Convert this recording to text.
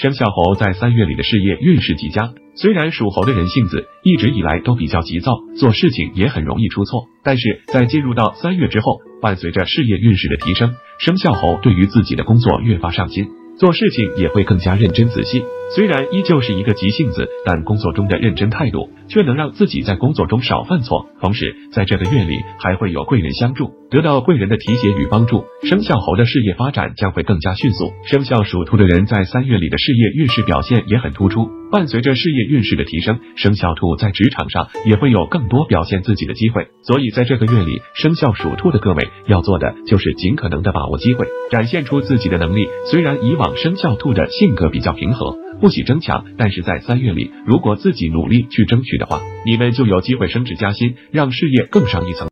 生肖猴在三月里的事业运势极佳。虽然属猴的人性子一直以来都比较急躁，做事情也很容易出错，但是在进入到三月之后，伴随着事业运势的提升，生肖猴对于自己的工作越发上心。做事情也会更加认真仔细，虽然依旧是一个急性子，但工作中的认真态度却能让自己在工作中少犯错。同时，在这个月里还会有贵人相助，得到贵人的提携与帮助，生肖猴的事业发展将会更加迅速。生肖属兔的人在三月里的事业运势表现也很突出，伴随着事业运势的提升，生肖兔在职场上也会有更多表现自己的机会。所以，在这个月里，生肖属兔的各位要做的就是尽可能的把握机会，展现出自己的能力。虽然以往生肖兔的性格比较平和，不喜争抢，但是在三月里，如果自己努力去争取的话，你们就有机会升职加薪，让事业更上一层。